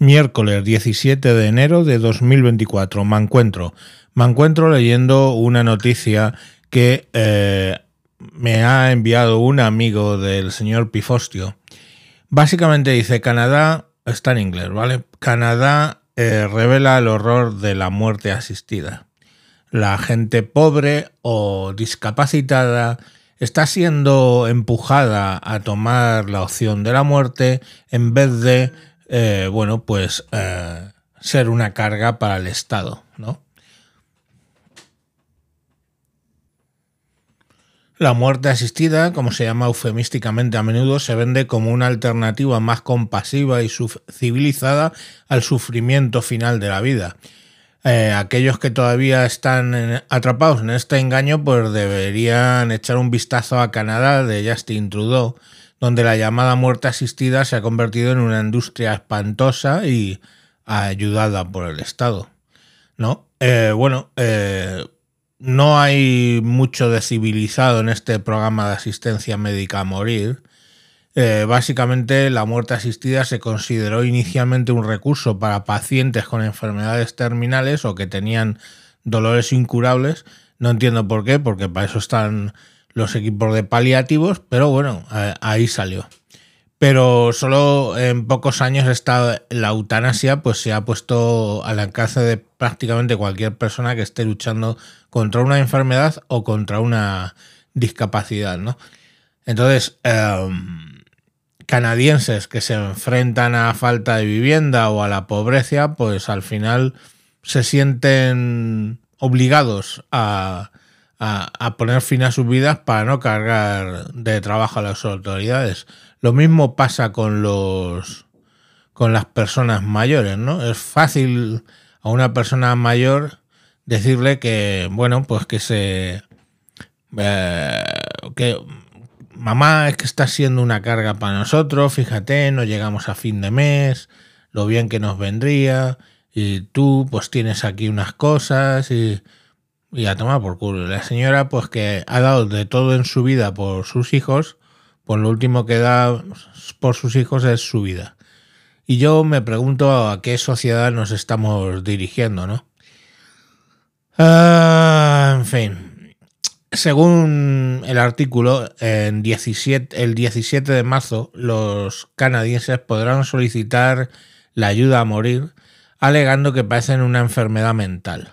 Miércoles 17 de enero de 2024. Me encuentro, me encuentro leyendo una noticia que eh, me ha enviado un amigo del señor Pifostio. Básicamente dice Canadá, está en inglés, ¿vale? Canadá eh, revela el horror de la muerte asistida. La gente pobre o discapacitada está siendo empujada a tomar la opción de la muerte en vez de eh, bueno, pues eh, ser una carga para el Estado, ¿no? La muerte asistida, como se llama eufemísticamente a menudo, se vende como una alternativa más compasiva y civilizada al sufrimiento final de la vida. Eh, aquellos que todavía están atrapados en este engaño, pues deberían echar un vistazo a Canadá de Justin Trudeau, donde la llamada muerte asistida se ha convertido en una industria espantosa y ayudada por el Estado. ¿No? Eh, bueno, eh, no hay mucho de civilizado en este programa de asistencia médica a morir. Eh, básicamente, la muerte asistida se consideró inicialmente un recurso para pacientes con enfermedades terminales o que tenían dolores incurables. No entiendo por qué, porque para eso están los equipos de paliativos, pero bueno, ahí salió. Pero solo en pocos años esta, la eutanasia pues, se ha puesto al alcance de prácticamente cualquier persona que esté luchando contra una enfermedad o contra una discapacidad. ¿no? Entonces, em, canadienses que se enfrentan a falta de vivienda o a la pobreza, pues al final se sienten obligados a, a, poner fin a sus vidas para no cargar de trabajo a las autoridades. Lo mismo pasa con los con las personas mayores, ¿no? Es fácil a una persona mayor decirle que, bueno, pues que se eh, que mamá es que está siendo una carga para nosotros, fíjate, no llegamos a fin de mes, lo bien que nos vendría, y tú pues tienes aquí unas cosas y y a tomar por culo. La señora, pues que ha dado de todo en su vida por sus hijos, pues lo último que da por sus hijos es su vida. Y yo me pregunto a qué sociedad nos estamos dirigiendo, ¿no? Ah, en fin, según el artículo, en 17, el 17 de marzo los canadienses podrán solicitar la ayuda a morir alegando que padecen una enfermedad mental.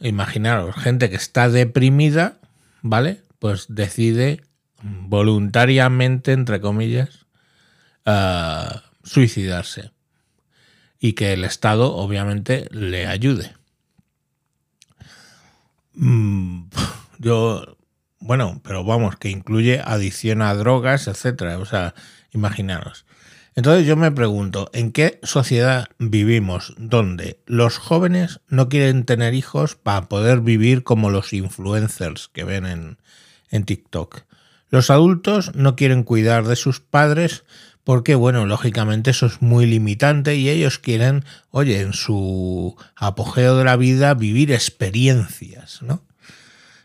Imaginaros, gente que está deprimida, ¿vale? Pues decide voluntariamente, entre comillas, ah, suicidarse. Y que el Estado, obviamente, le ayude. Mm, yo, bueno, pero vamos, que incluye adicción a drogas, etcétera. O sea, imaginaros. Entonces yo me pregunto, ¿en qué sociedad vivimos donde los jóvenes no quieren tener hijos para poder vivir como los influencers que ven en, en TikTok? Los adultos no quieren cuidar de sus padres porque, bueno, lógicamente eso es muy limitante y ellos quieren, oye, en su apogeo de la vida vivir experiencias, ¿no?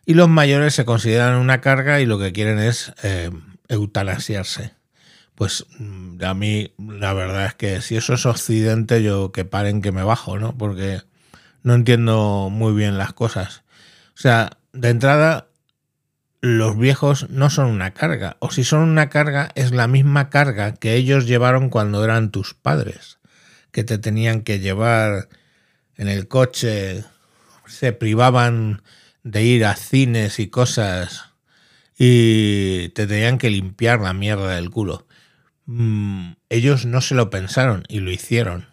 Y los mayores se consideran una carga y lo que quieren es eh, eutanasiarse pues mm, a mí la verdad es que si eso es Occidente, yo que paren que me bajo, ¿no? Porque no entiendo muy bien las cosas. O sea, de entrada, los viejos no son una carga, o si son una carga, es la misma carga que ellos llevaron cuando eran tus padres, que te tenían que llevar en el coche, se privaban de ir a cines y cosas y te tenían que limpiar la mierda del culo. Mm, ellos no se lo pensaron y lo hicieron.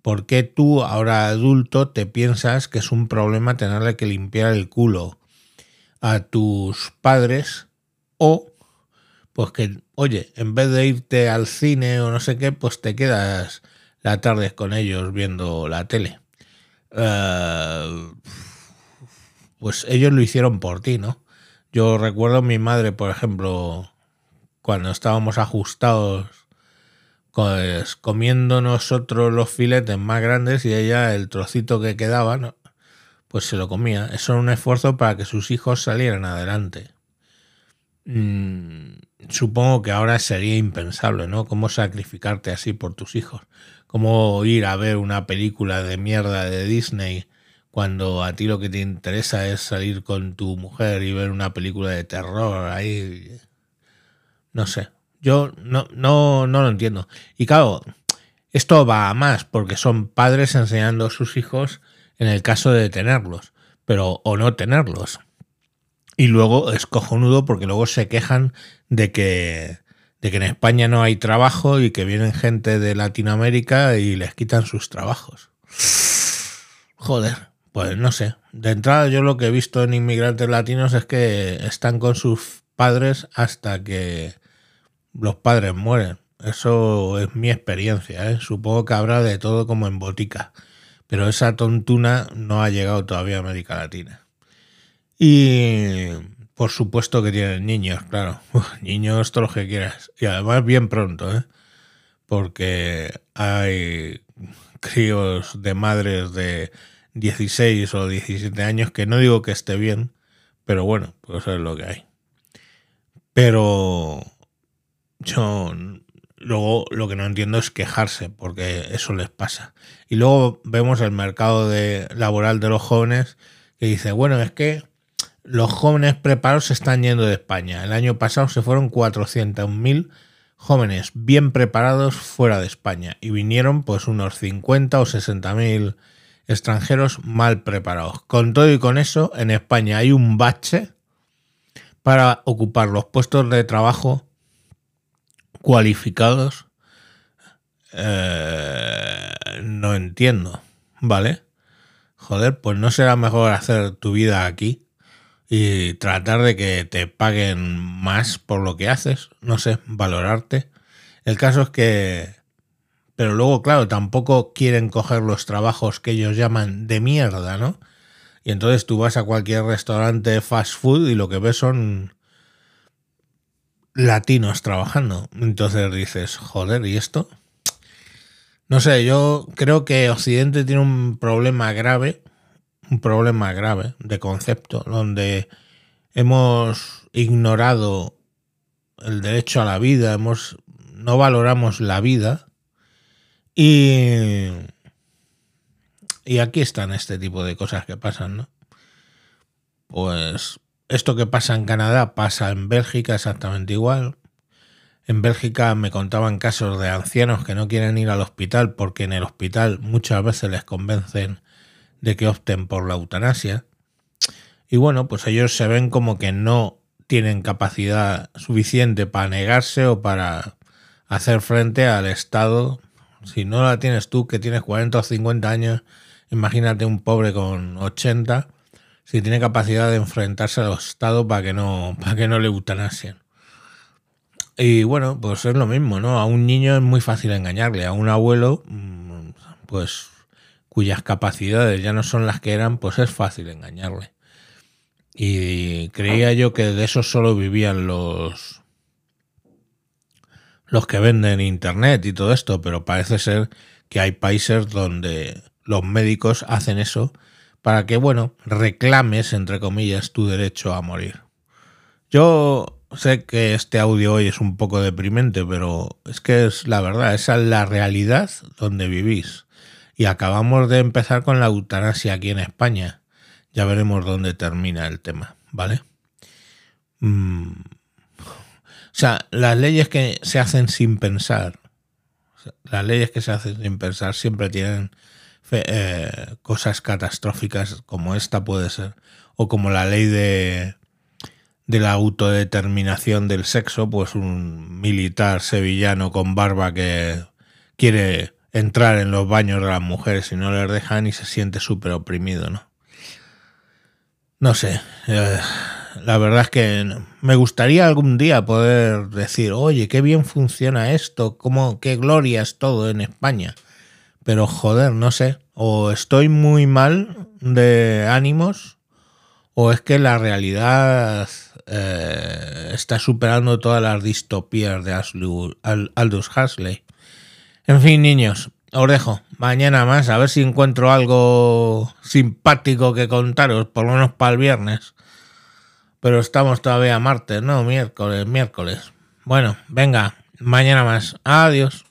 ¿Por qué tú, ahora adulto, te piensas que es un problema tenerle que limpiar el culo a tus padres? O, pues que, oye, en vez de irte al cine o no sé qué, pues te quedas la tarde con ellos viendo la tele. Eh, pues ellos lo hicieron por ti, ¿no? Yo recuerdo a mi madre, por ejemplo, cuando estábamos ajustados, pues, comiendo nosotros los filetes más grandes y ella el trocito que quedaba, pues se lo comía. Eso era un esfuerzo para que sus hijos salieran adelante. mm, supongo que ahora sería impensable, ¿no? ¿Cómo sacrificarte así por tus hijos? ¿Cómo ir a ver una película de mierda de Disney cuando a ti lo que te interesa es salir con tu mujer y ver una película de terror ahí? No sé. Yo no, no, no lo entiendo. Y claro, esto va a más porque son padres enseñando a sus hijos en el caso de tenerlos, pero o no tenerlos. Y luego es cojonudo porque luego se quejan de que, de que en España no hay trabajo y que vienen gente de Latinoamérica y les quitan sus trabajos. Joder, pues no sé. De entrada yo lo que he visto en inmigrantes latinos es que están con sus padres hasta que los padres mueren. Eso es mi experiencia. ¿eh? Supongo que habrá de todo como en botica. Pero esa tontuna no ha llegado todavía a América Latina. Y por supuesto que tienen niños, claro. niños, todo lo que quieras. Y además bien pronto, ¿eh? Porque hay críos de madres de 16 o 17 años que no digo que esté bien, pero bueno, pues es lo que hay. Pero yo luego lo que no entiendo es quejarse, porque eso les pasa. Y luego vemos el mercado de, laboral de los jóvenes que dice, bueno, es que los jóvenes preparados se están yendo de España. El año pasado se fueron 400.000 jóvenes bien preparados fuera de España y vinieron pues unos 50 o 60.000 extranjeros mal preparados. Con todo y con eso, en España hay un bache para ocupar los puestos de trabajo cualificados, eh, no entiendo, ¿vale? Joder, pues no será mejor hacer tu vida aquí y tratar de que te paguen más por lo que haces, no sé, valorarte. El caso es que... Pero luego, claro, tampoco quieren coger los trabajos que ellos llaman de mierda, ¿no? Y entonces tú vas a cualquier restaurante fast food y lo que ves son latinos trabajando. Entonces dices, joder, ¿y esto? No sé, yo creo que Occidente tiene un problema grave, un problema grave de concepto, donde hemos ignorado el derecho a la vida, hemos, no valoramos la vida y, y aquí están este tipo de cosas que pasan, ¿no? Pues esto que pasa en Canadá pasa en Bélgica exactamente igual. En Bélgica me contaban casos de ancianos que no quieren ir al hospital porque en el hospital muchas veces les convencen de que opten por la eutanasia. Y bueno, pues ellos se ven como que no tienen capacidad suficiente para negarse o para hacer frente al Estado. Si no la tienes tú, que tienes 40 o 50 años, imagínate un pobre con 80 si tiene capacidad de enfrentarse al Estado para que no, para que no le eutanasien. Y bueno, pues es lo mismo, ¿no? A un niño es muy fácil engañarle, a un abuelo, mm, pues cuyas capacidades ya no son las que eran, pues es fácil engañarle. Y creía yo que de eso solo vivían los los que venden internet y todo esto, pero parece ser que hay países donde los médicos hacen eso para que, bueno, reclames, entre comillas, tu derecho a morir. Yo sé que este audio hoy es un poco deprimente, pero es que es la verdad, esa es la realidad donde vivís. Y acabamos de empezar con la eutanasia aquí en España. Ya veremos dónde termina el tema, ¿vale? Mm. O sea, las leyes que se hacen sin pensar, las leyes que se hacen sin pensar siempre tienen eh, cosas catastróficas como esta puede ser, o como la ley de, de la autodeterminación del sexo, pues un militar sevillano con barba que quiere entrar en los baños de las mujeres y no les dejan y se siente súper oprimido, ¿no? No sé, eh, la verdad es que me gustaría algún día poder decir, oye, qué bien funciona esto, cómo, qué gloria es todo en España. Pero joder, no sé. O estoy muy mal de ánimos o es que la realidad eh, está superando todas las distopías de Aldous Huxley. En fin, niños, os dejo. Mañana más, a ver si encuentro algo simpático que contaros, por lo menos para el viernes. Pero estamos todavía martes, ¿no? Miércoles, miércoles. Bueno, venga, mañana más. Adiós.